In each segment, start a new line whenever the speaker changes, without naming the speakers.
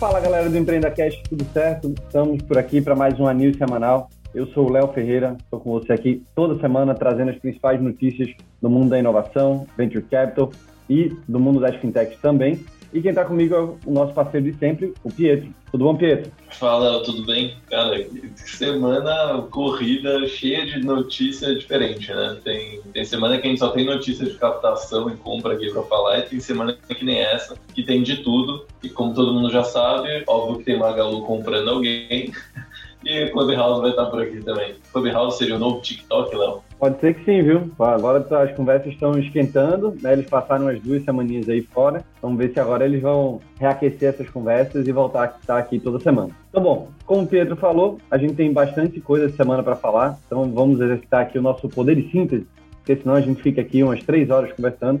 Fala galera do Empreenda Cast, tudo certo? Estamos por aqui para mais um news semanal. Eu sou o Léo Ferreira, estou com você aqui toda semana trazendo as principais notícias do mundo da inovação, venture capital e do mundo das fintechs também. E quem está comigo é o nosso parceiro de sempre, o Pietro. Tudo bom, Pietro?
Fala, tudo bem? Cara, semana corrida cheia de notícia diferente, né? Tem, tem semana que a gente só tem notícia de captação e compra aqui para falar, e tem semana que nem essa, que tem de tudo. E como todo mundo já sabe, óbvio que tem Magalu comprando alguém. E Clubhouse vai estar por aqui também. Clubhouse seria o novo TikTok, Léo?
Pode ser que sim, viu? Agora as conversas estão esquentando, né? Eles passaram umas duas semaninhas aí fora. Vamos ver se agora eles vão reaquecer essas conversas e voltar a estar aqui toda semana. Então, bom, como o Pedro falou, a gente tem bastante coisa essa semana para falar. Então, vamos exercitar aqui o nosso poder de síntese, porque senão a gente fica aqui umas três horas conversando.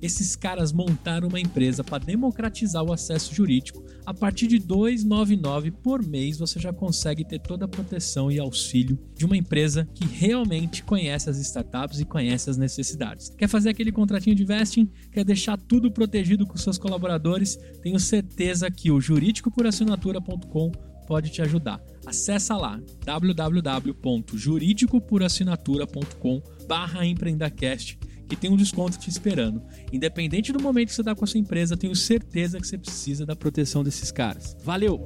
Esses caras montaram uma empresa para democratizar o acesso jurídico. A partir de 2,99 por mês você já consegue ter toda a proteção e auxílio de uma empresa que realmente conhece as startups e conhece as necessidades. Quer fazer aquele contratinho de vesting? Quer deixar tudo protegido com seus colaboradores? Tenho certeza que o jurídicoporassinatura.com pode te ajudar. Acesse lá www.juridicoporassinatura.com barra empreendacast que tem um desconto te esperando. Independente do momento que você está com a sua empresa, tenho certeza que você precisa da proteção desses caras. Valeu!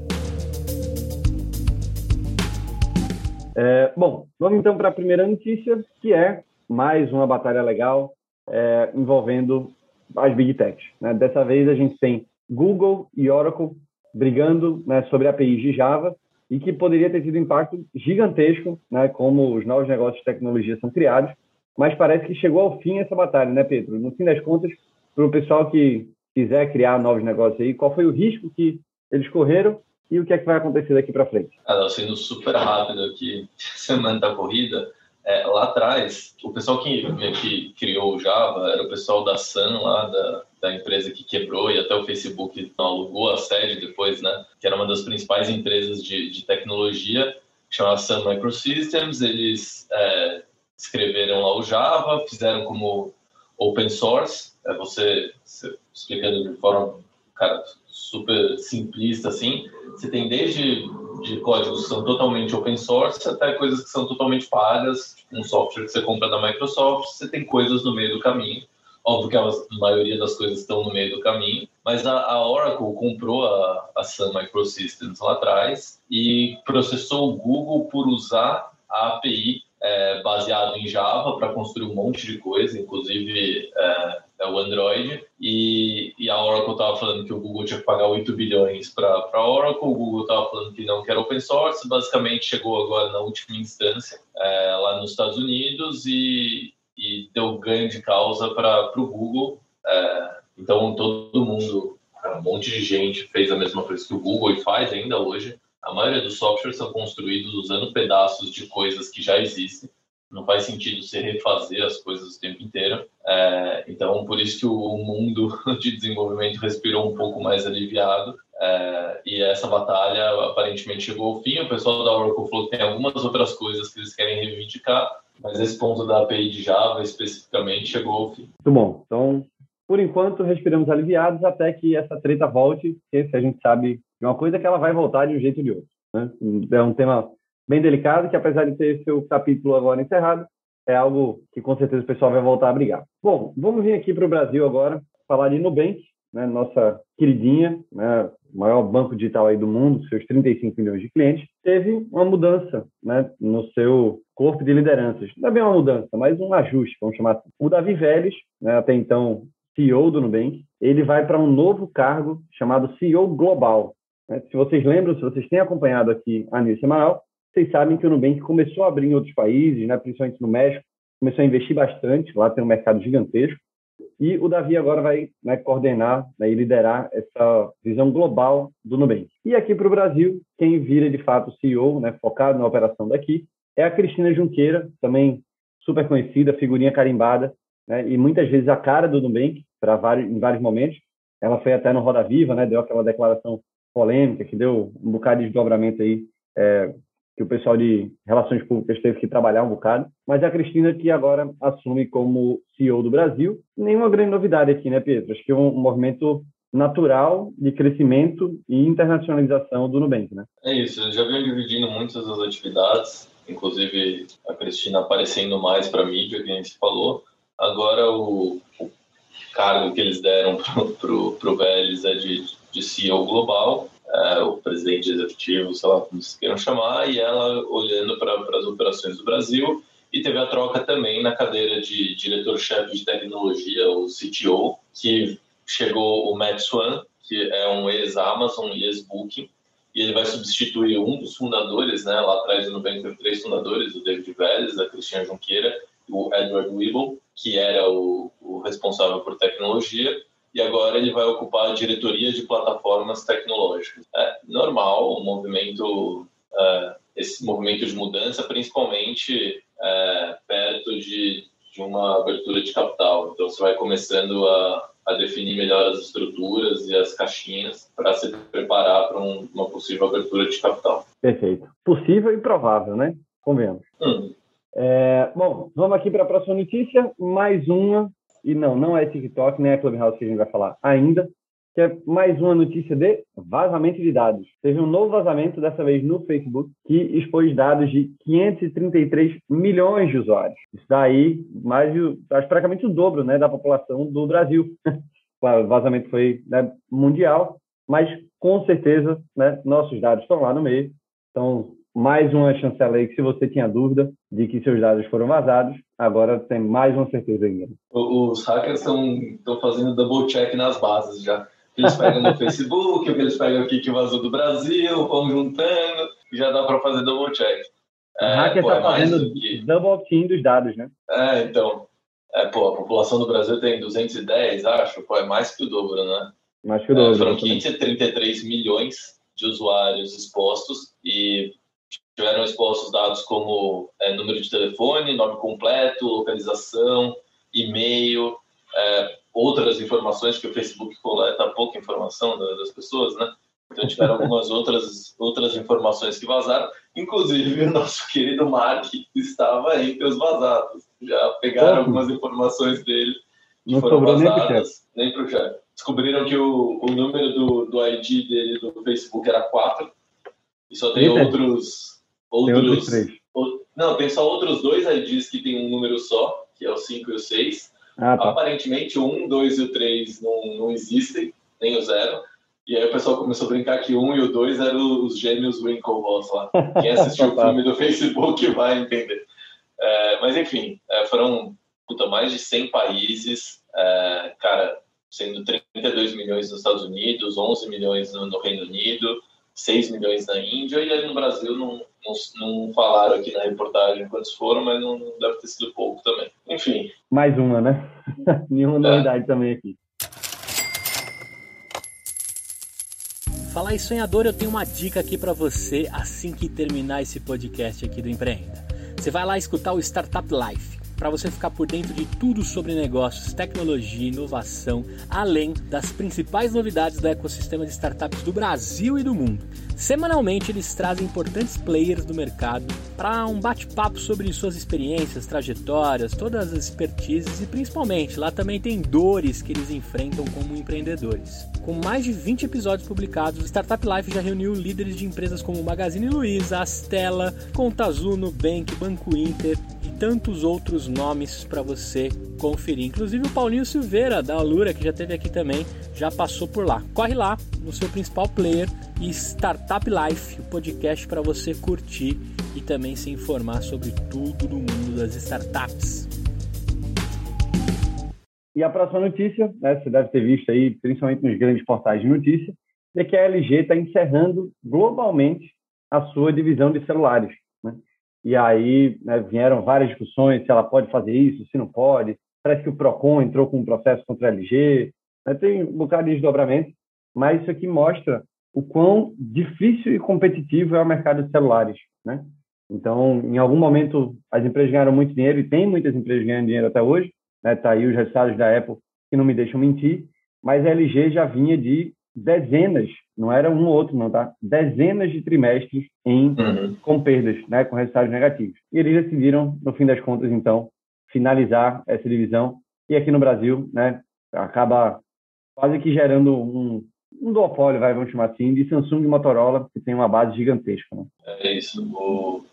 É, bom, vamos então para a primeira notícia, que é mais uma batalha legal é, envolvendo as Big Techs. Né? Dessa vez a gente tem Google e Oracle brigando né, sobre APIs de Java e que poderia ter tido impacto gigantesco, né, como os novos negócios de tecnologia são criados, mas parece que chegou ao fim essa batalha, né, Pedro? No fim das contas, para o pessoal que quiser criar novos negócios aí, qual foi o risco que eles correram e o que é que vai acontecer daqui para frente?
Ah, sendo super rápido aqui, semana da corrida, é, lá atrás, o pessoal que, que criou o Java era o pessoal da Sun, lá da, da empresa que quebrou e até o Facebook alugou a sede depois, né? Que era uma das principais empresas de, de tecnologia, chamada Sun Microsystems. Eles é, escreveram lá o Java, fizeram como open source, é você, você explicando de forma cara, super simplista assim, você tem desde de códigos que são totalmente open source até coisas que são totalmente pagas, tipo um software que você compra da Microsoft, você tem coisas no meio do caminho. Óbvio que a maioria das coisas estão no meio do caminho, mas a, a Oracle comprou a, a Sun Microsystems lá atrás e processou o Google por usar a API é, baseado em Java para construir um monte de coisa, inclusive é, é o Android. E, e, a Oracle estava falando que o Google tinha que pagar 8 bilhões para a Oracle, o Google estava falando que não quer open source. Basicamente, chegou agora na última instância, é, lá nos Estados Unidos, e, e deu ganho de causa para o Google. É, então, todo mundo, um monte de gente fez a mesma coisa que o Google e faz ainda hoje a maioria dos softwares são construídos usando pedaços de coisas que já existem. Não faz sentido você refazer as coisas o tempo inteiro. É, então, por isso que o mundo de desenvolvimento respirou um pouco mais aliviado. É, e essa batalha aparentemente chegou ao fim. O pessoal da Oracle falou que tem algumas outras coisas que eles querem reivindicar, mas esse ponto da API de Java especificamente chegou ao fim.
Muito bom. Então, por enquanto, respiramos aliviados até que essa treta volte, porque a gente sabe de uma coisa que ela vai voltar de um jeito ou de outro. Né? É um tema bem delicado que, apesar de ter seu capítulo agora encerrado, é algo que com certeza o pessoal vai voltar a brigar. Bom, vamos vir aqui para o Brasil agora, falar de Nubank, né, nossa queridinha, né, maior banco digital aí do mundo, seus 35 milhões de clientes, teve uma mudança né, no seu corpo de lideranças. Não é bem uma mudança, mas um ajuste, vamos chamar assim. O Davi Vélez, né, até então CEO do Nubank, ele vai para um novo cargo chamado CEO Global. Né? Se vocês lembram, se vocês têm acompanhado aqui a News Semanal, vocês sabem que o Nubank começou a abrir em outros países, né, principalmente no México, começou a investir bastante, lá tem um mercado gigantesco, e o Davi agora vai né, coordenar né, e liderar essa visão global do Nubank. E aqui para o Brasil, quem vira de fato CEO, né, focado na operação daqui, é a Cristina Junqueira, também super conhecida, figurinha carimbada, né? e muitas vezes a cara do Nubank, para vários, em vários momentos. Ela foi até no Roda Viva, né? deu aquela declaração polêmica, que deu um bocado de desdobramento aí, é, que o pessoal de relações públicas teve que trabalhar um bocado. Mas a Cristina, que agora assume como CEO do Brasil, nenhuma grande novidade aqui, né, Pedro? Acho que é um movimento natural de crescimento e internacionalização do Nubank, né?
É isso, já vem dividindo muitas das atividades, inclusive a Cristina aparecendo mais para a mídia, que a gente falou. Agora o, o cargo que eles deram para o Vélez é de, de CEO global, é, o presidente executivo, sei lá como vocês queiram chamar, e ela olhando para as operações do Brasil. E teve a troca também na cadeira de diretor-chefe de tecnologia, o CTO, que chegou o Matt Swan, que é um ex-Amazon e ex-Booking, e ele vai substituir um dos fundadores, né? Lá atrás no Nubank teve três fundadores, o David Vélez, a Cristiane Junqueira e o Edward Weibel, que era o, o, responsável por tecnologia, e agora ele vai ocupar a diretoria de plataformas tecnológicas. É normal, um movimento, é, esse movimento de mudança, principalmente é, perto de, de uma abertura de capital. Então você vai começando a a definir melhor as estruturas e as caixinhas para se preparar para um, uma possível abertura de capital.
Perfeito. Possível e provável, né? Convenhamos. Hum. É, bom, vamos aqui para a próxima notícia. Mais uma, e não, não é TikTok, nem é Clubhouse que a gente vai falar ainda, que é mais uma notícia de vazamento de dados. Teve um novo vazamento, dessa vez no Facebook, que expôs dados de 533 milhões de usuários. Isso daí, mais acho praticamente o dobro né, da população do Brasil. claro, o vazamento foi né, mundial, mas com certeza né, nossos dados estão lá no meio. Então, mais uma chancela aí que se você tinha dúvida de que seus dados foram vazados, agora tem mais uma certeza ainda.
Os hackers estão fazendo double check nas bases já eles pegam no Facebook, o que eles pegam aqui que vazou do Brasil, vão juntando, já dá para fazer double check.
É, o hacker está é fazendo que... double team dos dados, né?
É, então. É, pô, a população do Brasil tem 210, acho, pô, é mais que o dobro, né?
Mais que o dobro. É,
foram 533 milhões de usuários expostos e tiveram expostos dados como é, número de telefone, nome completo, localização, e-mail, é, outras informações que o Facebook coleta pouca informação das pessoas, né? Então tiveram algumas outras outras informações que vazaram, inclusive o nosso querido Mark estava entre os vazados. Já pegaram algumas informações dele que Não foram vazadas, nem para o chefe. Descobriram que o, o número do, do ID dele do Facebook era 4 e só tem Eita. outros outros, tem outros três. não, tem só outros dois IDs que tem um número só, que é o 5 e o 6 ah, tá. Aparentemente, o 1, 2 e o 3 não, não existem, nem o 0. E aí o pessoal começou a brincar que o 1 e o 2 eram os gêmeos Winklevoss lá. Quem assistiu o filme do Facebook vai entender. É, mas enfim, é, foram puta, mais de 100 países, é, cara, sendo 32 milhões nos Estados Unidos, 11 milhões no, no Reino Unido, 6 milhões na Índia, e aí no Brasil não, não, não falaram aqui na reportagem quantos foram, mas não deve ter sido pouco também. Enfim.
Mais uma, né? Nenhuma é. novidade também aqui.
Falar em sonhador, eu tenho uma dica aqui para você assim que terminar esse podcast aqui do Empreenda. Você vai lá escutar o Startup Life para você ficar por dentro de tudo sobre negócios, tecnologia, inovação, além das principais novidades do ecossistema de startups do Brasil e do mundo. Semanalmente eles trazem importantes players do mercado para um bate-papo sobre suas experiências, trajetórias, todas as expertises e principalmente lá também tem dores que eles enfrentam como empreendedores. Com mais de 20 episódios publicados, o Startup Life já reuniu líderes de empresas como Magazine Luiza, Astela, Conta Azul, Nubank, Banco Inter e tantos outros nomes para você conferir. Inclusive o Paulinho Silveira da Alura, que já esteve aqui também, já passou por lá. Corre lá no seu principal player e Startup Life, o podcast para você curtir e também se informar sobre tudo no mundo das startups.
E a próxima notícia, né, você deve ter visto aí, principalmente nos grandes portais de notícia, é que a LG está encerrando globalmente a sua divisão de celulares. Né? E aí né, vieram várias discussões se ela pode fazer isso, se não pode. Parece que o PROCON entrou com um processo contra a LG. Né? Tem um bocado de desdobramento, mas isso aqui mostra o quão difícil e competitivo é o mercado de celulares. Né? Então, em algum momento, as empresas ganharam muito dinheiro e tem muitas empresas ganhando dinheiro até hoje. Né? Tá aí os resultados da Apple que não me deixam mentir. Mas a LG já vinha de dezenas, não era um ou outro, não, tá? Dezenas de trimestres em, uhum. com perdas, né? Com resultados negativos. E eles decidiram, no fim das contas, então, finalizar essa divisão. E aqui no Brasil, né? Acaba quase que gerando um, um duopólio, vai, vamos chamar assim, de Samsung e Motorola, que tem uma base gigantesca. Né?
É isso. O...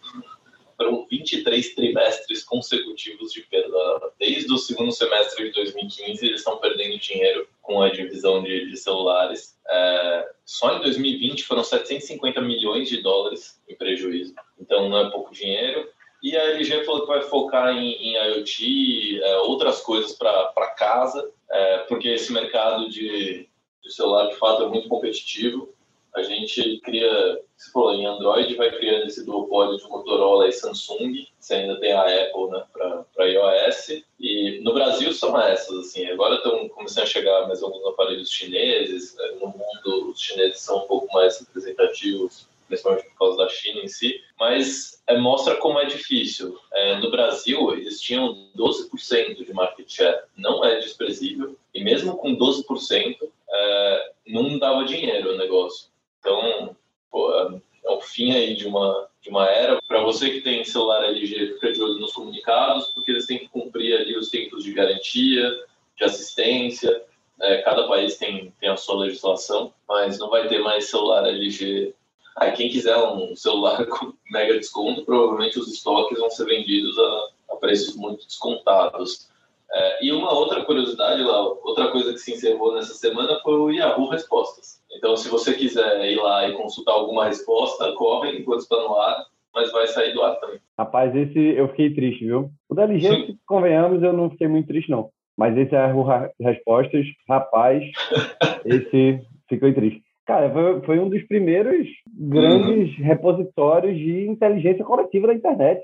Foram 23 trimestres consecutivos de perda. Desde o segundo semestre de 2015, eles estão perdendo dinheiro com a divisão de, de celulares. É... Só em 2020 foram 750 milhões de dólares em prejuízo. Então não é pouco dinheiro. E a LG falou que vai focar em, em IoT, é, outras coisas para casa, é, porque esse mercado de, de celular de fato é muito competitivo. A gente cria, se for em Android, vai criando esse duopólio de Motorola e Samsung. Você ainda tem a Apple né, para iOS. E no Brasil são essas. assim. Agora estão começando a chegar mais alguns aparelhos chineses. Né. No mundo, os chineses são um pouco mais representativos principalmente por causa da China em si, mas é, mostra como é difícil. É, no Brasil, eles tinham 12% de market share, não é desprezível, e mesmo com 12%, é, não dava dinheiro o negócio. Então, pô, é, é o fim aí de uma, de uma era. Para você que tem celular LG, fica de olho nos comunicados, porque eles têm que cumprir ali os tempos de garantia, de assistência, é, cada país tem, tem a sua legislação, mas não vai ter mais celular LG Aí quem quiser um celular com mega desconto, provavelmente os estoques vão ser vendidos a, a preços muito descontados. É, e uma outra curiosidade, lá, outra coisa que se encerrou nessa semana foi o Yahoo Respostas. Então, se você quiser ir lá e consultar alguma resposta, corre enquanto está no ar, mas vai sair do ar também.
Rapaz, esse eu fiquei triste, viu? O da LG, se convenhamos, eu não fiquei muito triste, não. Mas esse Yahoo Respostas, rapaz, esse ficou triste. Cara, foi, foi um dos primeiros grandes uhum. repositórios de inteligência coletiva da internet.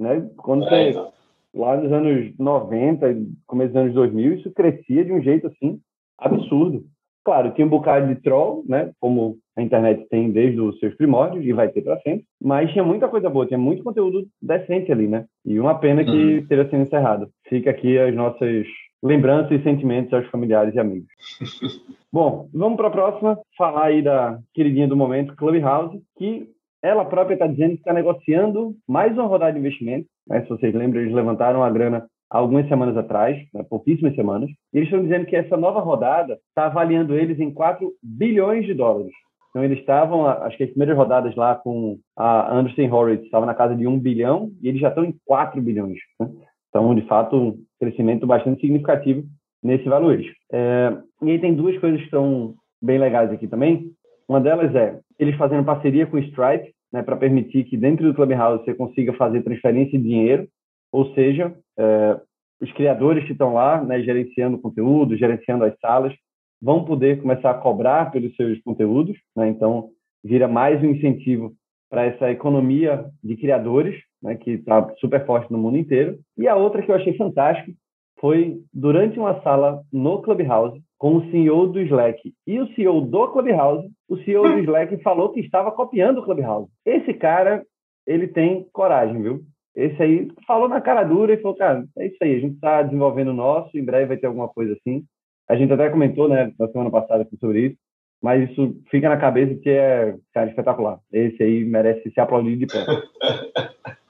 Né? Quando é, você, lá nos anos 90, começo dos anos 2000, isso crescia de um jeito assim absurdo. Claro, tinha um bocado de troll, né? Como a internet tem desde os seus primórdios e vai ter para sempre, mas tinha muita coisa boa, tinha muito conteúdo decente ali, né? E uma pena que uhum. esteja sendo encerrado. Fica aqui as nossas lembranças e sentimentos aos familiares e amigos. Bom, vamos para a próxima, falar aí da queridinha do momento, Clubhouse, que ela própria está dizendo que está negociando mais uma rodada de investimento. Né? Se vocês lembram, eles levantaram a grana algumas semanas atrás, né? pouquíssimas semanas, e eles estão dizendo que essa nova rodada está avaliando eles em 4 bilhões de dólares. Então, eles estavam, acho que as primeiras rodadas lá com a Anderson Horowitz estavam na casa de 1 bilhão e eles já estão em 4 bilhões. Né? Então, de fato, um crescimento bastante significativo nesse valuation. É, e aí tem duas coisas que estão bem legais aqui também. Uma delas é eles fazendo parceria com o Stripe, né, para permitir que dentro do Clubhouse você consiga fazer transferência de dinheiro, ou seja, é, os criadores que estão lá, né, gerenciando conteúdo, gerenciando as salas, vão poder começar a cobrar pelos seus conteúdos, né, então vira mais um incentivo para essa economia de criadores, né, que está super forte no mundo inteiro. E a outra que eu achei fantástico foi durante uma sala no Clubhouse com o CEO do Slack e o CEO do Clubhouse, o CEO do Slack falou que estava copiando o Clubhouse. Esse cara, ele tem coragem, viu? Esse aí falou na cara dura e falou, cara, é isso aí, a gente está desenvolvendo o nosso, em breve vai ter alguma coisa assim. A gente até comentou, né, na semana passada sobre isso, mas isso fica na cabeça que é, cara, espetacular. Esse aí merece se aplaudir de pé.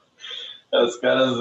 Os caras.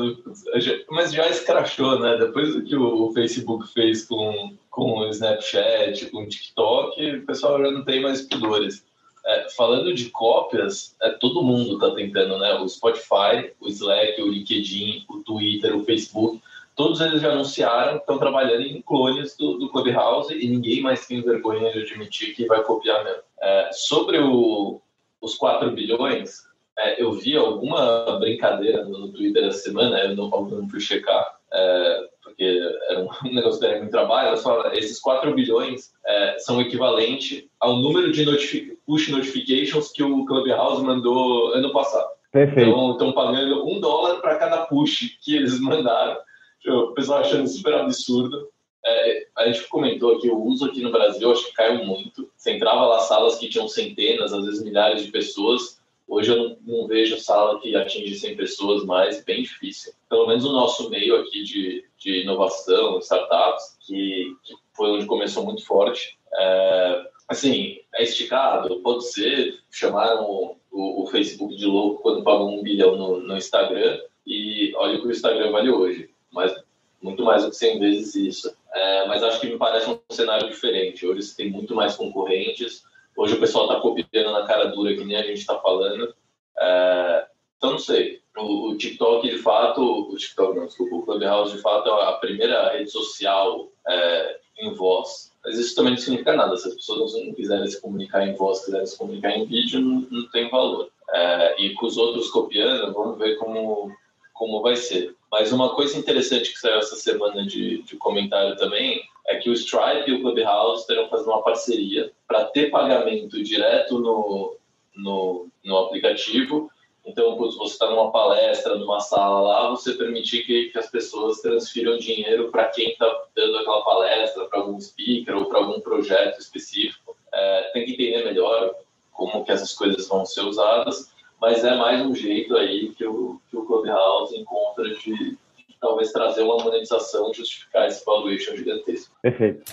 Mas já escrachou, né? Depois do que o Facebook fez com, com o Snapchat, com o TikTok, o pessoal já não tem mais pudores. É, falando de cópias, é, todo mundo está tentando, né? O Spotify, o Slack, o LinkedIn, o Twitter, o Facebook, todos eles já anunciaram que estão trabalhando em clones do, do Clubhouse e ninguém mais tem vergonha de admitir que vai copiar mesmo. É, sobre o, os 4 bilhões, é, eu vi alguma brincadeira no, Twitter essa semana, eu não, eu não fui checar, é, porque era um, um negócio que era muito trabalho, ela fala, esses 4 bilhões é, são equivalente ao número de notific push notifications que o Clubhouse mandou ano passado.
Perfeito.
Então, estão pagando um dólar para cada push que eles mandaram. O pessoal achando super absurdo. É, a gente comentou aqui, o uso aqui no Brasil acho que caiu muito. Você entrava lá salas que tinham centenas, às vezes milhares de pessoas, Hoje eu não, não, vejo sala que atinge 100 pessoas mais, bem difícil. Pelo menos o nosso meio aqui de, de inovação, startups, que, que foi onde começou muito forte. É, assim, é esticado? Pode ser. Chamaram o, o, Facebook de louco quando pagou um bilhão no, no Instagram e olha o que o Instagram vale hoje. Mas muito mais do que 100 vezes isso. É, mas acho que me parece um cenário diferente. Hoje você tem muito mais concorrentes. Hoje o pessoal está copiando na cara dura, que nem a gente está falando. É, então, não sei. O, o, TikTok, de fato, o TikTok, não, desculpa, o Clubhouse, de fato, é a primeira rede social é, em voz. Mas isso também não significa nada. Se as pessoas não quiserem se comunicar em voz, quiserem se comunicar em vídeo, não, não tem valor. É, e com os outros copiando, vamos ver como, como vai ser. Mas uma coisa interessante que saiu essa semana de, de comentário também é que o Stripe e o Clubhouse terão fazendo uma parceria para ter pagamento direto no, no, no aplicativo. Então, quando você está numa palestra, numa sala lá, você permitir que, que as pessoas transfiram dinheiro para quem está dando aquela palestra, para algum speaker ou para algum projeto específico. É, tem que entender melhor como que essas coisas vão ser usadas mas é mais um jeito aí que o, que o Clubhouse encontra de, de talvez trazer uma monetização e justificar esse valuation gigantesco.
Perfeito.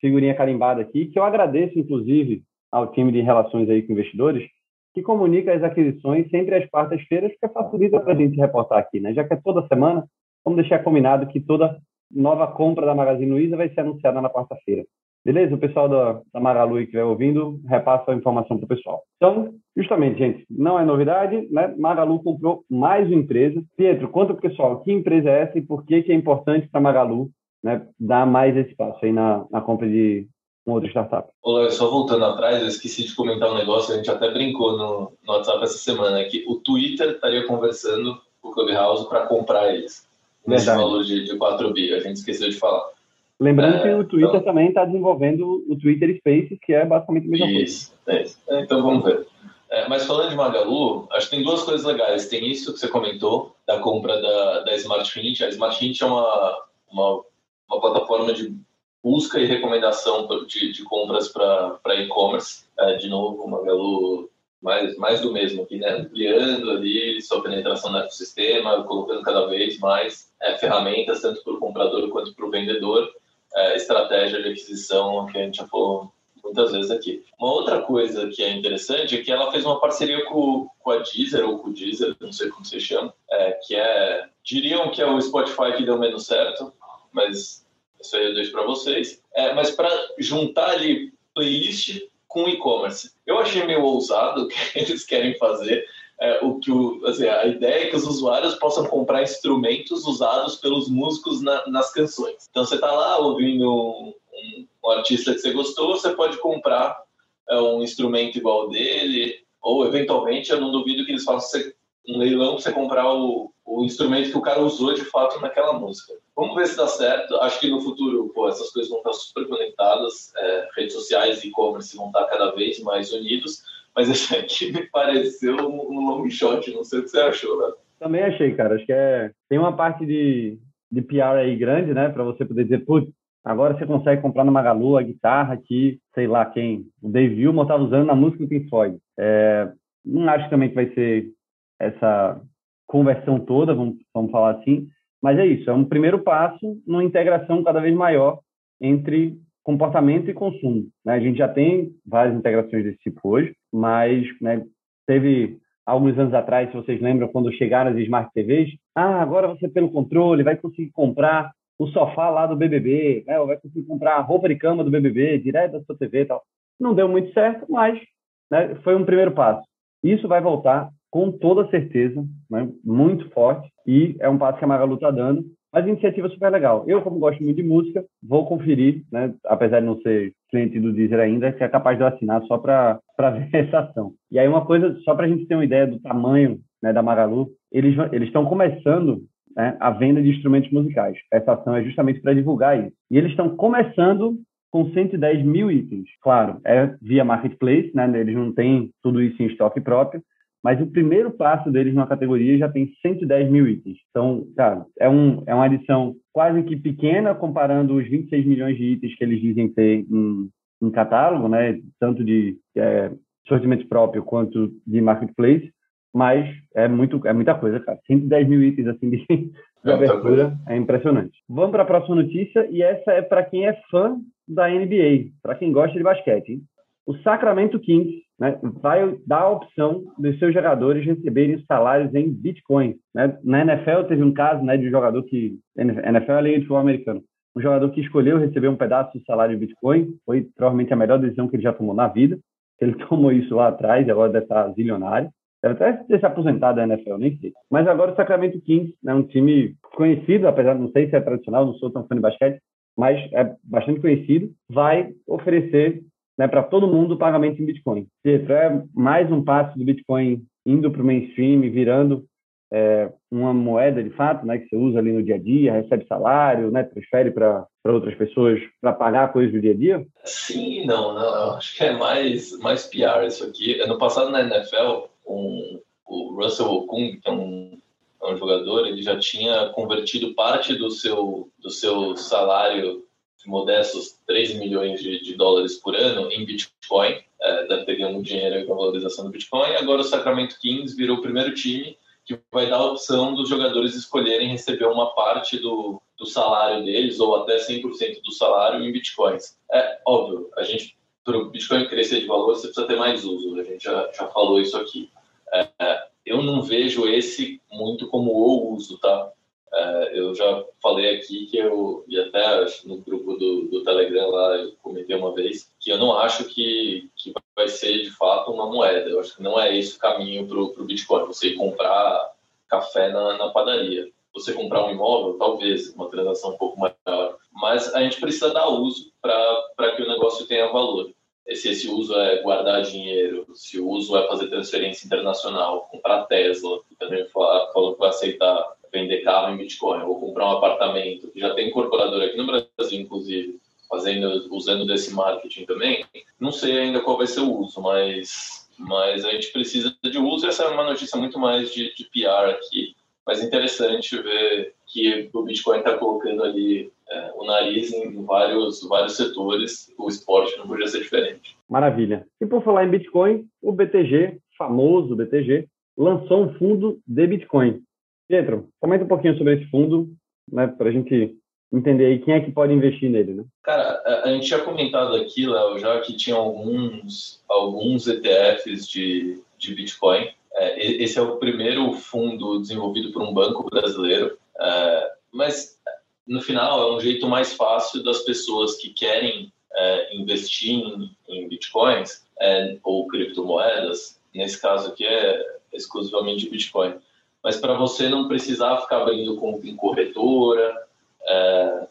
figurinha carimbada aqui, que eu agradeço, inclusive, ao time de relações aí com investidores, que comunica as aquisições sempre às quartas-feiras, que facilita para a gente reportar aqui, né? Já que é toda semana, vamos deixar combinado que toda nova compra da Magazine Luiza vai ser anunciada na quarta-feira. Beleza? O pessoal da, da Magalu que estiver ouvindo, repassa a informação para o pessoal. Então, justamente, gente, não é novidade, né? Magalu comprou mais uma empresa. Pietro, conta para o pessoal que empresa é essa e por que, que é importante para Magalu né, dar mais esse passo aí na, na compra de uma outra startup.
Olá, só voltando atrás, eu esqueci de comentar um negócio, a gente até brincou no, no WhatsApp essa semana, que o Twitter estaria conversando com o Clubhouse para comprar eles, nesse Verdade. valor de, de 4 bi, a gente esqueceu de falar.
Lembrando é, que o Twitter então... também está desenvolvendo o Twitter Spaces, que é basicamente a mesma
isso, coisa. Isso, é, então vamos ver. É, mas falando de Magalu, acho que tem duas coisas legais. Tem isso que você comentou, da compra da, da Smart Hint. A Smart Hint é uma uma plataforma de busca e recomendação de, de compras para e-commerce. É, de novo, o Magalu mais, mais do mesmo aqui, né? ampliando ali sua penetração no ecossistema, colocando cada vez mais é, ferramentas, tanto para o comprador quanto para o vendedor, é, estratégia de aquisição que a gente já falou muitas vezes aqui. Uma outra coisa que é interessante é que ela fez uma parceria com, com a Deezer, ou com o Deezer, não sei como se chama, é, que é, diriam que é o Spotify que deu menos certo, mas isso aí eu deixo para vocês. É, mas para juntar ali playlist com e-commerce. Eu achei meio ousado o que eles querem fazer. É, o que o, assim, a ideia é que os usuários possam comprar instrumentos usados pelos músicos na, nas canções. Então você está lá ouvindo um, um, artista que você gostou, você pode comprar é, um instrumento igual dele, ou eventualmente eu não duvido que eles façam um leilão para você comprar o, o instrumento que o cara usou de fato naquela música. Vamos ver se dá certo. Acho que no futuro, pô, essas coisas vão estar super conectadas. É, redes sociais e e-commerce vão estar cada vez mais unidos. Mas esse aqui me pareceu um long shot. Não sei o que você achou, né?
Também achei, cara. Acho que é... tem uma parte de, de PR aí grande, né? Para você poder dizer, putz, agora você consegue comprar na Magalu a guitarra que, sei lá quem, o Dave Gilmour estava usando na música do Pink Floyd. É, não acho também que vai ser essa conversão toda, vamos, vamos falar assim, mas é isso, é um primeiro passo numa integração cada vez maior entre comportamento e consumo. Né? A gente já tem várias integrações desse tipo hoje, mas né, teve alguns anos atrás, se vocês lembram, quando chegaram as Smart TVs, ah, agora você pelo controle vai conseguir comprar o sofá lá do BBB, né? ou vai conseguir comprar a roupa de cama do BBB direto da sua TV e tal. Não deu muito certo, mas né, foi um primeiro passo. Isso vai voltar com toda certeza, né, muito forte, e é um passo que a Magalu está dando. Mas a iniciativa é super legal. Eu, como gosto muito de música, vou conferir, né? apesar de não ser cliente do Deezer ainda, que é capaz de eu assinar só para ver essa ação. E aí uma coisa, só para a gente ter uma ideia do tamanho né, da Magalu, eles estão começando né, a venda de instrumentos musicais. Essa ação é justamente para divulgar isso. E eles estão começando com 110 mil itens. Claro, é via marketplace, né? Eles não têm tudo isso em estoque próprio, mas o primeiro passo deles na categoria já tem 110 mil itens. Então, cara, é, um, é uma adição quase que pequena comparando os 26 milhões de itens que eles dizem ter em, em catálogo, né? Tanto de é, sortimento próprio quanto de marketplace, mas é muito é muita coisa, cara. 110 mil itens assim de, de é abertura é impressionante. Vamos para a próxima notícia e essa é para quem é fã da NBA, para quem gosta de basquete. Hein? O Sacramento Kings né, vai dar a opção dos seus jogadores receberem salários em Bitcoin. Né? Na NFL teve um caso né, de um jogador que. NFL é a lei de futebol americano. Um jogador que escolheu receber um pedaço do salário em Bitcoin. Foi provavelmente a melhor decisão que ele já tomou na vida. Ele tomou isso lá atrás e agora deve estar zilionário. Deve até ter se aposentado da NFL, nem sei. Mas agora o Sacramento Kings né, um time conhecido, apesar de não sei se é tradicional, não sou tão fã de basquete, mas é bastante conhecido, vai oferecer né, para todo mundo o pagamento em Bitcoin. Pietro, é mais um passo do Bitcoin indo para o mainstream, virando é, uma moeda de fato, né, que você usa ali no dia a dia, recebe salário, né, transfere para outras pessoas para pagar coisas do dia a dia?
Sim, não, não, acho que é mais mais PR isso aqui. No passado na NFL, um, o Russell Okung, que é um, é um jogador, ele já tinha convertido parte do seu do seu salário modestos 3 milhões de, de, dólares por ano em Bitcoin, é, deve ter ganho dinheiro com a valorização do Bitcoin. Agora o Sacramento Kings virou o primeiro time que vai dar a opção dos jogadores escolherem receber uma parte do, do salário deles ou até 100% do salário em Bitcoins. É óbvio, a gente para o Bitcoin crescer de valor, você precisa ter mais uso. A gente já, já falou isso aqui. É eu não vejo esse muito como o uso, tá? É, eu já falei aqui que eu, e até no grupo do, do Telegram lá, eu comentei uma vez, que eu não acho que, que vai ser de fato uma moeda. Eu acho que não é esse o caminho para o Bitcoin. Você comprar café na, na padaria. Você comprar um imóvel, talvez, uma transação um pouco maior. Mas a gente precisa dar uso para que o negócio tenha valor. Se esse uso é guardar dinheiro, se o uso é fazer transferência internacional, comprar Tesla, que também falou que vai aceitar vender carro em Bitcoin ou comprar um apartamento, que já tem incorporador aqui no Brasil, inclusive, fazendo, usando desse marketing também, não sei ainda qual vai ser o uso, mas, mas a gente precisa de uso. Essa é uma notícia muito mais de, de PR aqui, mas interessante ver que o Bitcoin está colocando ali é, o nariz em vários, vários setores, o esporte não podia ser diferente.
Maravilha. E por falar em Bitcoin, o BTG, famoso BTG, lançou um fundo de Bitcoin. Pietro, comenta um pouquinho sobre esse fundo, né, para a gente entender aí quem é que pode investir nele, né?
Cara, a, gente tinha comentado aqui, Léo, já que tinha alguns, alguns ETFs de, de Bitcoin. É, esse é o primeiro fundo desenvolvido por um banco brasileiro, é, mas no final é um jeito mais fácil das pessoas que querem é, investir em, em Bitcoins é, ou criptomoedas, nesse caso aqui é exclusivamente Bitcoin, mas para você não precisar ficar abrindo conta em corretora, é,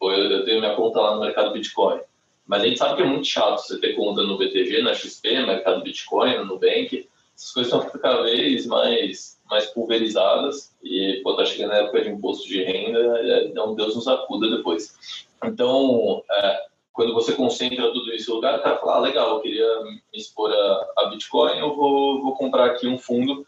eu, tenho minha conta lá no mercado Bitcoin. Mas a gente sabe que é muito chato você ter conta no BTG, na XP, no mercado Bitcoin, no Nubank. Essas coisas estão cada vez mais, mais pulverizadas e pô, tá chegando a época de imposto de renda, é, então Deus nos acuda depois. Então, é, quando você concentra tudo isso no lugar, o cara fala, ah, legal, eu queria me expor a, a Bitcoin, eu vou, vou comprar aqui um fundo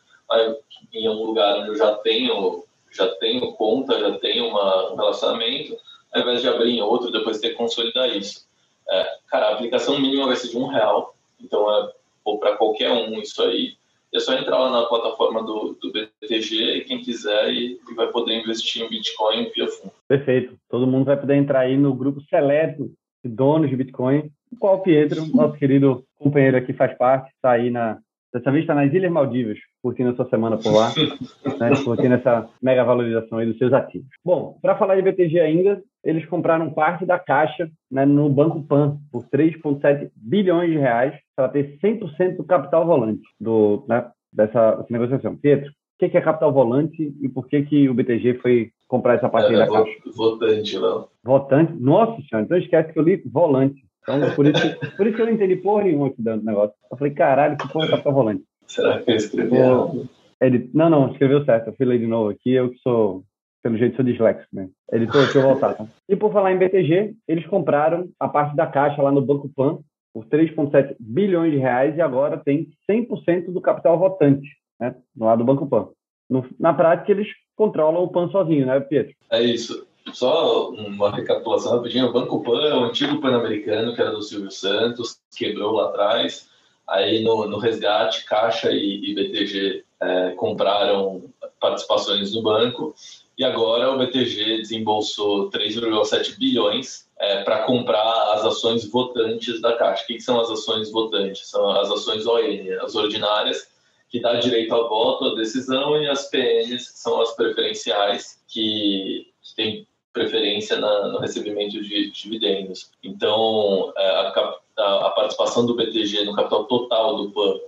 em um lugar onde eu já tenho, já tenho conta, já tenho uma, um relacionamento, ao invés de abrir em outro, depois ter que consolidar isso. É, cara, a aplicação mínima vai ser de um real, então é para qualquer um isso aí. É só entrar lá na plataforma do, do BTG e quem quiser e, e, vai poder investir em Bitcoin via fundo.
Perfeito. Todo mundo vai poder entrar aí no grupo seleto de donos de Bitcoin, o qual o Pietro, nosso querido companheiro aqui, faz parte, está aí na, Dessa vez está nas Ilhas Maldivas, curtindo a sua semana por lá, né, curtindo essa mega valorização aí dos seus ativos. Bom, para falar de BTG ainda, eles compraram parte da caixa né, no Banco Pan por 3,7 bilhões de reais para ter 100% do capital rolante do, né, dessa, dessa negociação. Pietro, o que, que é capital volante e por que, que o BTG foi comprar essa parte é, da caixa.
Votante, não.
Votante? Nossa senhora, então esquece que eu li volante. Então, por isso, por isso que eu não entendi porra nenhuma aqui do negócio. Eu falei, caralho, que porra é capital volante?
Será que eu escrevi errado?
Ele, não, não, escreveu certo. Eu fui ler de novo aqui, eu que sou, pelo jeito, sou disléxico, né? Editor, deixa eu voltar, tá? E por falar em BTG, eles compraram a parte da caixa lá no Banco Pan por 3,7 bilhões de reais e agora tem 100% do capital votante, né? Lado do Banco Pan. No, na prática, eles controlam o PAN sozinho, né, Pietro?
É isso. Só uma recapitulação rapidinho. O Banco Pan é o antigo Pan-Americano, que era do Silvio Santos, quebrou lá atrás. Aí, no, no resgate, Caixa e, e BTG é, compraram participações no banco. E agora o BTG desembolsou 3,7 bilhões é, para comprar as ações votantes da Caixa. O que, que, são as ações votantes? São as ações ON, as ordinárias, que dá direito ao voto, à decisão, e as PNs, que são as preferenciais, que, que têm preferência na, no recebimento de dividendos. Então, é, a, a, a, participação do BTG no capital total do PAN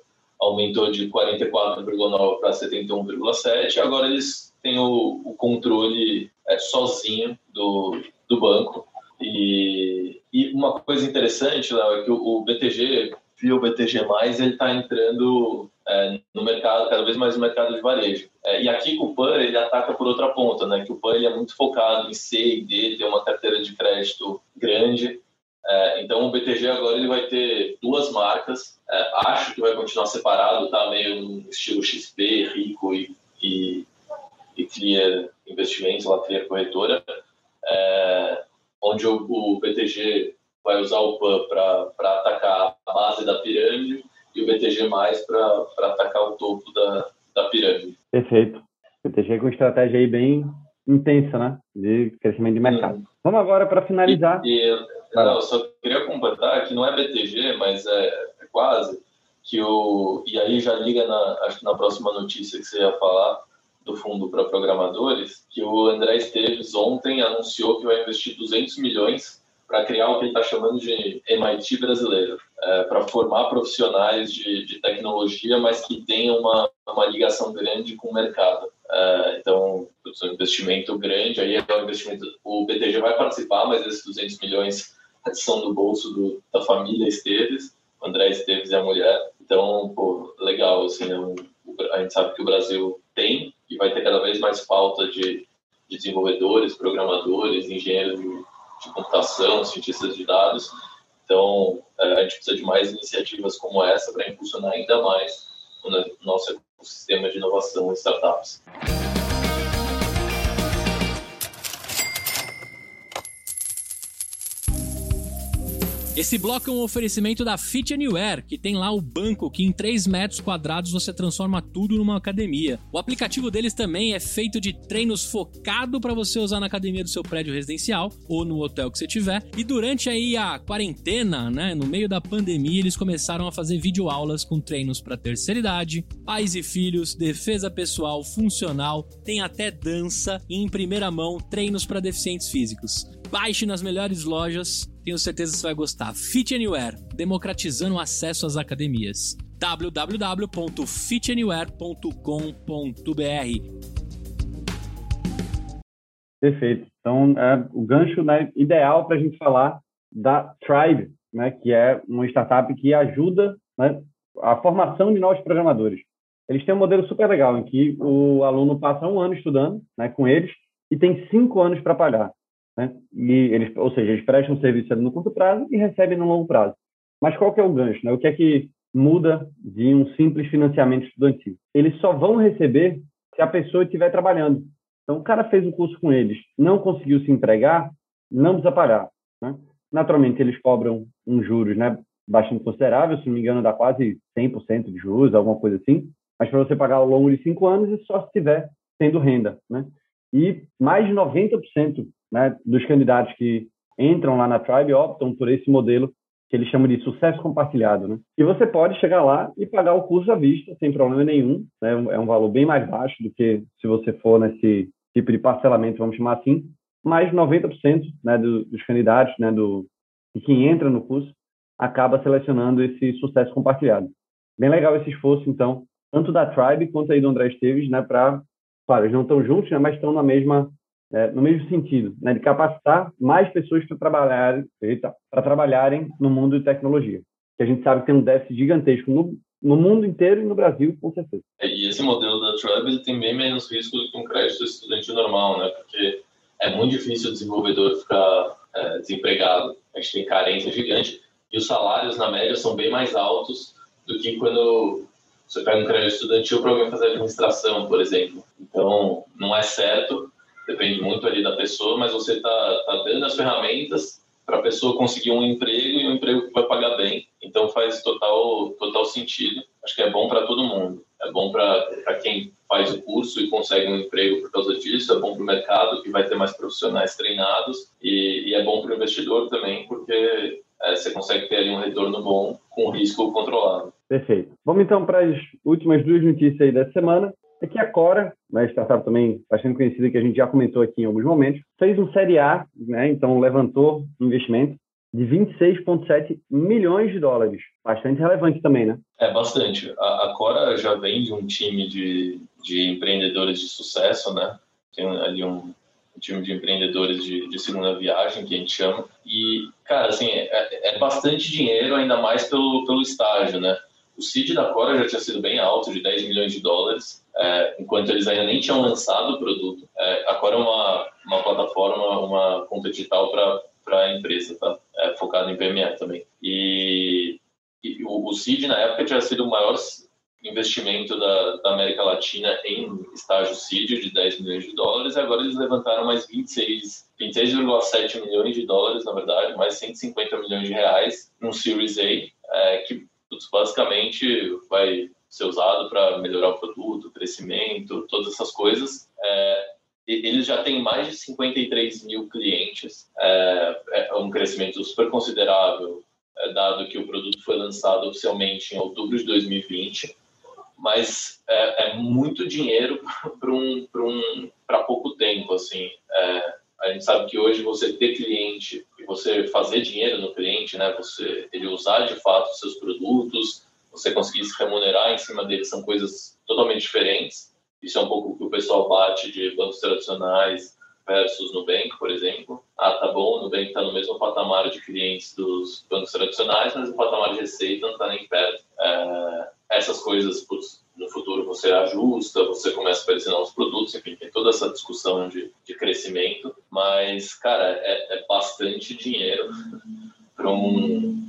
aumentou de 44,9 para 71,7. Agora eles têm o, o controle é, sozinho do, do banco. E, e uma coisa interessante, Léo, é que o, o BTG, o BTG+, ele está entrando é, no mercado, cada vez mais no mercado de varejo. É, e aqui com o PAN ele ataca por outra ponta, né? Que o PAN ele é muito focado em C e D, tem uma carteira de crédito grande. É, então o BTG agora ele vai ter duas marcas. Acho que vai continuar separado, tá? Meio no estilo XP, Rico e, e, e Clear Investimentos, lá Clear Corretora, onde o, o BTG vai usar o PAN para atacar a base da pirâmide e o BTG mais para atacar o topo da, da pirâmide.
Perfeito. BTG com estratégia aí bem intensa, né? De crescimento de mercado. Hum. Vamos agora para finalizar.
E, e não, eu só queria completar que não é BTG, mas é, é, quase que o e aí já liga na acho que na próxima notícia que você ia falar do fundo para programadores, que o André Esteves ontem anunciou que vai investir 200 milhões para criar o que ele está chamando de MIT brasileiro, é, para formar profissionais de, de, tecnologia, mas que tenham uma, uma ligação grande com o mercado. É, então, é um investimento grande, aí é um investimento, o BTG vai participar, mas esses 200 milhões são do bolso do, da família Esteves, o André Esteves e a mulher. Então, pô, legal, assim, é um, a gente sabe que o Brasil tem e vai ter cada vez mais falta de, de desenvolvedores, programadores, engenheiros de computação, cientistas de dados. Então, é, a gente precisa de mais iniciativas como essa para impulsionar ainda mais o nosso ecossistema de inovação e startups.
Esse bloco é um oferecimento da Fit Anywhere, que tem lá o banco que em 3 metros quadrados você transforma tudo numa academia. O aplicativo deles também é feito de treinos focado para você usar na academia do seu prédio residencial ou no hotel que você tiver. E durante aí a quarentena, né, no meio da pandemia, eles começaram a fazer videoaulas com treinos para terceira idade, pais e filhos, defesa pessoal, funcional, tem até dança e em primeira mão treinos para deficientes físicos. Baixe nas melhores lojas, tenho certeza que você vai gostar. Fit Anywhere, democratizando o acesso às academias. www.fitanywhere.com.br
Perfeito. Então, é o gancho né, ideal para a gente falar da Tribe, né, que é uma startup que ajuda né, a formação de novos programadores. Eles têm um modelo super legal em que o aluno passa um ano estudando né, com eles e tem cinco anos para pagar. Né? E eles, ou seja, eles prestam serviço no curto prazo e recebem no longo prazo. Mas qual que é o gancho? Né? O que é que muda de um simples financiamento estudantil? Eles só vão receber se a pessoa estiver trabalhando. Então, o cara fez o curso com eles, não conseguiu se empregar, não precisa pagar. Né? Naturalmente, eles cobram um juros né, bastante considerável, se não me engano, dá quase 100% de juros, alguma coisa assim. Mas para você pagar ao longo de cinco anos, e só se estiver tendo renda. Né? E mais de 90% né, dos candidatos que entram lá na Tribe optam por esse modelo que eles chamam de sucesso compartilhado. Né? E você pode chegar lá e pagar o curso à vista, sem problema nenhum. Né? É um valor bem mais baixo do que se você for nesse tipo de parcelamento, vamos chamar assim. Mas 90% né, dos candidatos, né, do, de quem entra no curso, acaba selecionando esse sucesso compartilhado. Bem legal esse esforço, então, tanto da Tribe quanto aí do André Esteves, né, para, claro, eles não estão juntos, né, mas estão na mesma, é, no mesmo sentido, né, de capacitar mais pessoas para trabalhar, para trabalharem no mundo de tecnologia, que a gente sabe que tem um déficit gigantesco no, no mundo inteiro e no Brasil, com certeza.
É, e esse modelo da Tribe ele tem bem menos risco do que um crédito estudante normal, né, porque é muito difícil o desenvolvedor ficar é, desempregado, a gente tem carência gigante, e os salários, na média, são bem mais altos do que quando você pega um crédito estudantil para alguém fazer administração, por exemplo. Então, não é certo, depende muito ali da pessoa, mas você está tá dando as ferramentas para a pessoa conseguir um emprego e um emprego que vai pagar bem. Então, faz total, total sentido. Acho que é bom para todo mundo. É bom para quem faz o curso e consegue um emprego por causa disso, é bom para o mercado, que vai ter mais profissionais treinados, e, e é bom para o investidor também, porque é, você consegue ter ali um retorno bom com risco controlado.
Perfeito. Vamos então para as últimas duas notícias aí dessa semana. É que a Cora, né, startup também bastante conhecida, que a gente já comentou aqui em alguns momentos, fez um Série A, né, então levantou investimento de 26,7 milhões de dólares. Bastante relevante também, né?
É, bastante. A, a Cora já vem de um time de, de empreendedores de sucesso, né? Tem ali um, um time de empreendedores de, de, segunda viagem, que a gente chama. E, cara, assim, é, é, bastante dinheiro, ainda mais pelo, pelo estágio, né? O seed da Cora já tinha sido bem alto, de 10 milhões de dólares, é, enquanto eles ainda nem tinham lançado o produto. É, a Cora é uma, uma plataforma, uma conta digital para a empresa, tá? É, focada em PME também. E, e o, o seed, na época, tinha sido o maior investimento da, da, América Latina em estágio seed de 10 milhões de dólares, e agora eles levantaram mais 26, 26,7 milhões de dólares, na verdade, mais 150 milhões de reais num Series A, é, que basicamente vai ser usado para melhorar o produto, crescimento, todas essas coisas. É, eles já têm mais de 53 mil clientes, é, é um crescimento super considerável, é, dado que o produto foi lançado oficialmente em outubro de 2020 mas é, é muito dinheiro para um, um, pouco tempo, assim. É, a gente sabe que hoje você ter cliente e você fazer dinheiro no cliente, né, você ele usar de fato os seus produtos, você conseguir se remunerar em cima deles são coisas totalmente diferentes. Isso é um pouco o que o pessoal bate de bancos tradicionais versus Nubank, por exemplo. Ah, tá bom, o Nubank está no mesmo patamar de clientes dos bancos tradicionais, mas o patamar de receita não está nem perto. É, essas coisas putz, no futuro você ajusta, você começa a aparecer novos produtos, enfim, tem toda essa discussão de, de crescimento, mas, cara, é, é bastante dinheiro para um,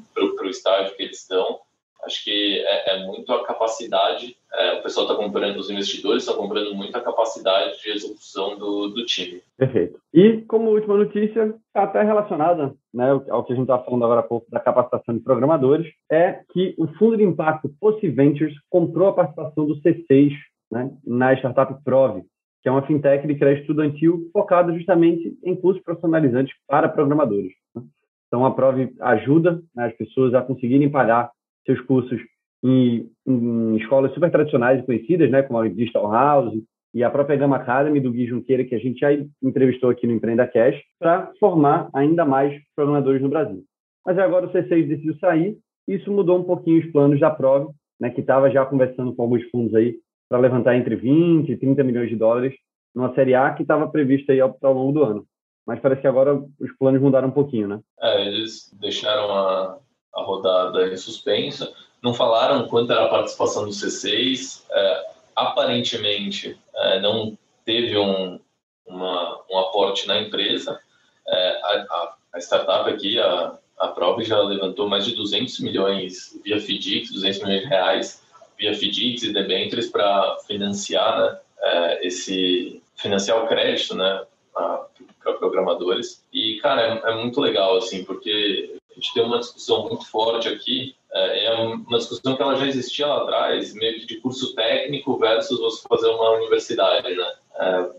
o estágio que eles estão. Acho que é, é muito a capacidade, é, o pessoal está comprando, os investidores estão comprando muito a capacidade de execução do, do time.
Perfeito. E como última notícia, até relacionada né, ao que a gente estava falando agora há pouco da capacitação de programadores, é que o fundo de impacto Possi Ventures comprou a participação do C6 né, na startup Prove, que é uma fintech de crédito estudantil focada justamente em cursos profissionalizantes para programadores. Né. Então, a Prove ajuda né, as pessoas a conseguirem pagar seus cursos em, em escolas super tradicionais e conhecidas, né, como a Digital House e a própria Gama Academy do Gui Junqueira, que a gente já entrevistou aqui no Empreenda Cash, para formar ainda mais programadores no Brasil. Mas agora o C6 decidiu sair, e isso mudou um pouquinho os planos da Prove, né, que estava já conversando com alguns fundos aí para levantar entre 20 e 30 milhões de dólares numa Série A que estava prevista aí ao, ao longo do ano. Mas parece que agora os planos mudaram um pouquinho, né?
É, eles deixaram a, a rodada em suspensa. Não falaram quanto era a participação do C6. É, aparentemente, é, não teve um, uma, um aporte na empresa. É, a, a, startup aqui, a, a Prove, já levantou mais de 200 milhões via FDIC, 200 milhões de reais via FDICs e debêntures para financiar né, é, esse financiar o crédito né, para programadores. E, cara, é, é muito legal, assim, porque a gente tem uma discussão muito forte aqui. É, é uma discussão que ela já existia lá atrás, meio que de curso técnico versus você fazer uma universidade, né? É,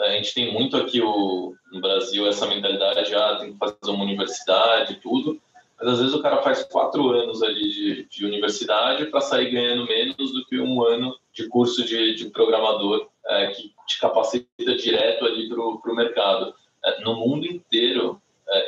a gente tem muito aqui o, no Brasil essa mentalidade, ah, tem que fazer uma universidade tudo, mas às vezes o cara faz quatro anos ali de, de universidade para sair ganhando menos do que um ano de curso de, de programador é, que te capacita direto ali para o mercado. É, no mundo inteiro,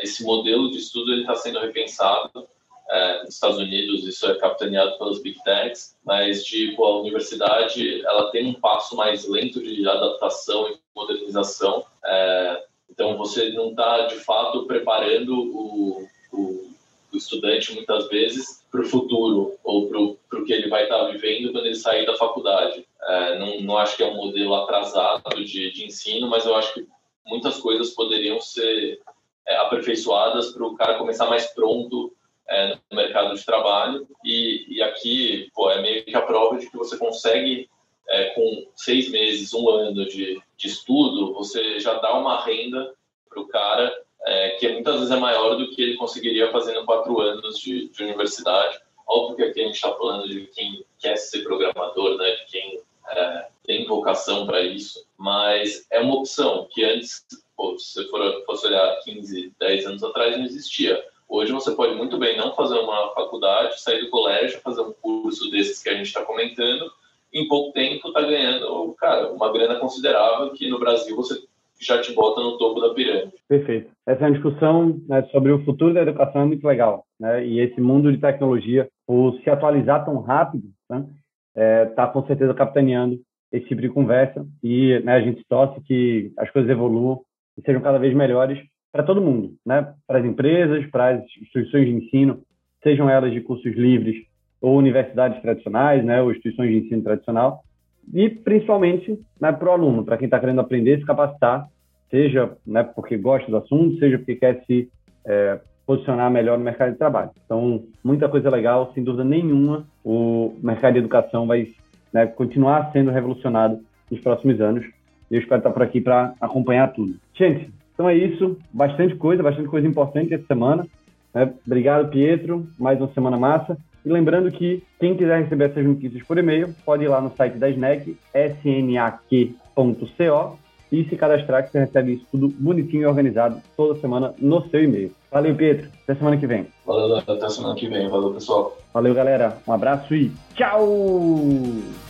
esse modelo de estudo está sendo repensado. é, nos Estados Unidos isso é capitaneado pelas big techs, mas tipo a universidade ela tem um passo mais lento de adaptação e modernização. É, então você não está de fato preparando o, o, o estudante muitas vezes para o futuro ou para o que ele vai estar tá vivendo quando ele sair da faculdade. É, não, não acho que é um modelo atrasado de, de ensino, mas eu acho que muitas coisas poderiam ser aperfeiçoadas para o cara começar mais pronto é, no mercado de trabalho. E, e aqui pô, é meio que a prova de que você consegue, é, com seis meses, um ano de, de estudo, você já dá uma renda para o cara é, que muitas vezes é maior do que ele conseguiria fazendo quatro anos de, de universidade. Óbvio que aqui a gente está falando de quem quer ser programador, né, de quem é, tem vocação para isso, mas é uma opção que antes, pô, se você for, fosse olhar 15, 10 anos atrás, não existia. Hoje você pode muito bem não fazer uma faculdade, sair do colégio, fazer um curso desses que a gente está comentando, em pouco tempo está ganhando, cara, uma grana considerável que no Brasil você já te bota no topo da pirâmide.
Perfeito. Essa é uma discussão né, sobre o futuro da educação é muito legal, né? E esse mundo de tecnologia, por se atualizar tão rápido, né, é, tá com certeza capitaneando esse tipo de conversa e né, a gente torce que as coisas evoluam e sejam cada vez melhores para todo mundo, né? Para as empresas, para as instituições de ensino, sejam elas de cursos livres ou universidades tradicionais, né? Ou instituições de ensino tradicional e principalmente né, para o aluno, para quem está querendo aprender, se capacitar, seja né, porque gosta do assunto, seja porque quer se é, posicionar melhor no mercado de trabalho. Então, muita coisa legal, sem dúvida nenhuma, o mercado de educação vai né, continuar sendo revolucionado nos próximos anos. E eu espero estar por aqui para acompanhar tudo. Gente, então é isso. Bastante coisa, bastante coisa importante essa semana. Né? Obrigado, Pietro. Mais uma semana massa. E lembrando que quem quiser receber essas notícias por e-mail, pode ir lá no site da SNEC, snak.co, e se cadastrar que você recebe isso tudo bonitinho e organizado toda semana no seu e-mail. Valeu, Pietro. Até semana que vem.
Valeu, até semana que vem. Valeu, pessoal.
Valeu, galera. Um abraço e tchau!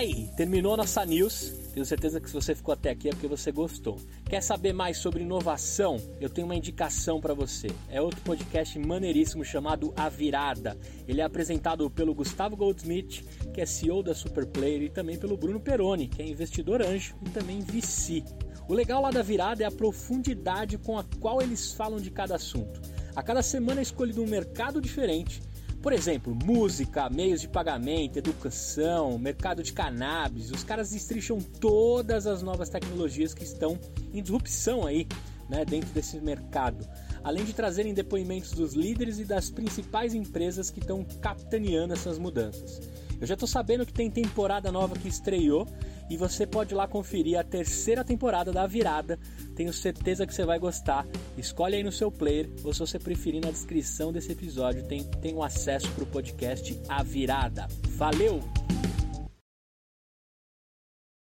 Aí, terminou nossa news? Tenho certeza que se você ficou até aqui é porque você gostou. Quer saber mais sobre inovação? Eu tenho uma indicação para você. É outro podcast maneiríssimo chamado A Virada. Ele é apresentado pelo Gustavo Goldsmith, que é CEO da Superplayer, e também pelo Bruno Peroni, que é investidor anjo e também VC. O legal lá da Virada é a profundidade com a qual eles falam de cada assunto. A cada semana é escolhido um mercado diferente por exemplo, música, meios de pagamento, educação, mercado de cannabis. Os caras destricham todas as novas tecnologias que estão em disrupção aí, né, dentro desse mercado. Além de trazerem depoimentos dos líderes e das principais empresas que estão capitaneando essas mudanças. Eu já estou sabendo que tem temporada nova que estreou e você pode lá conferir a terceira temporada da Virada. Tenho certeza que você vai gostar. Escolhe aí no seu player ou se você preferir na descrição desse episódio tem, tem um acesso para o podcast A Virada. Valeu!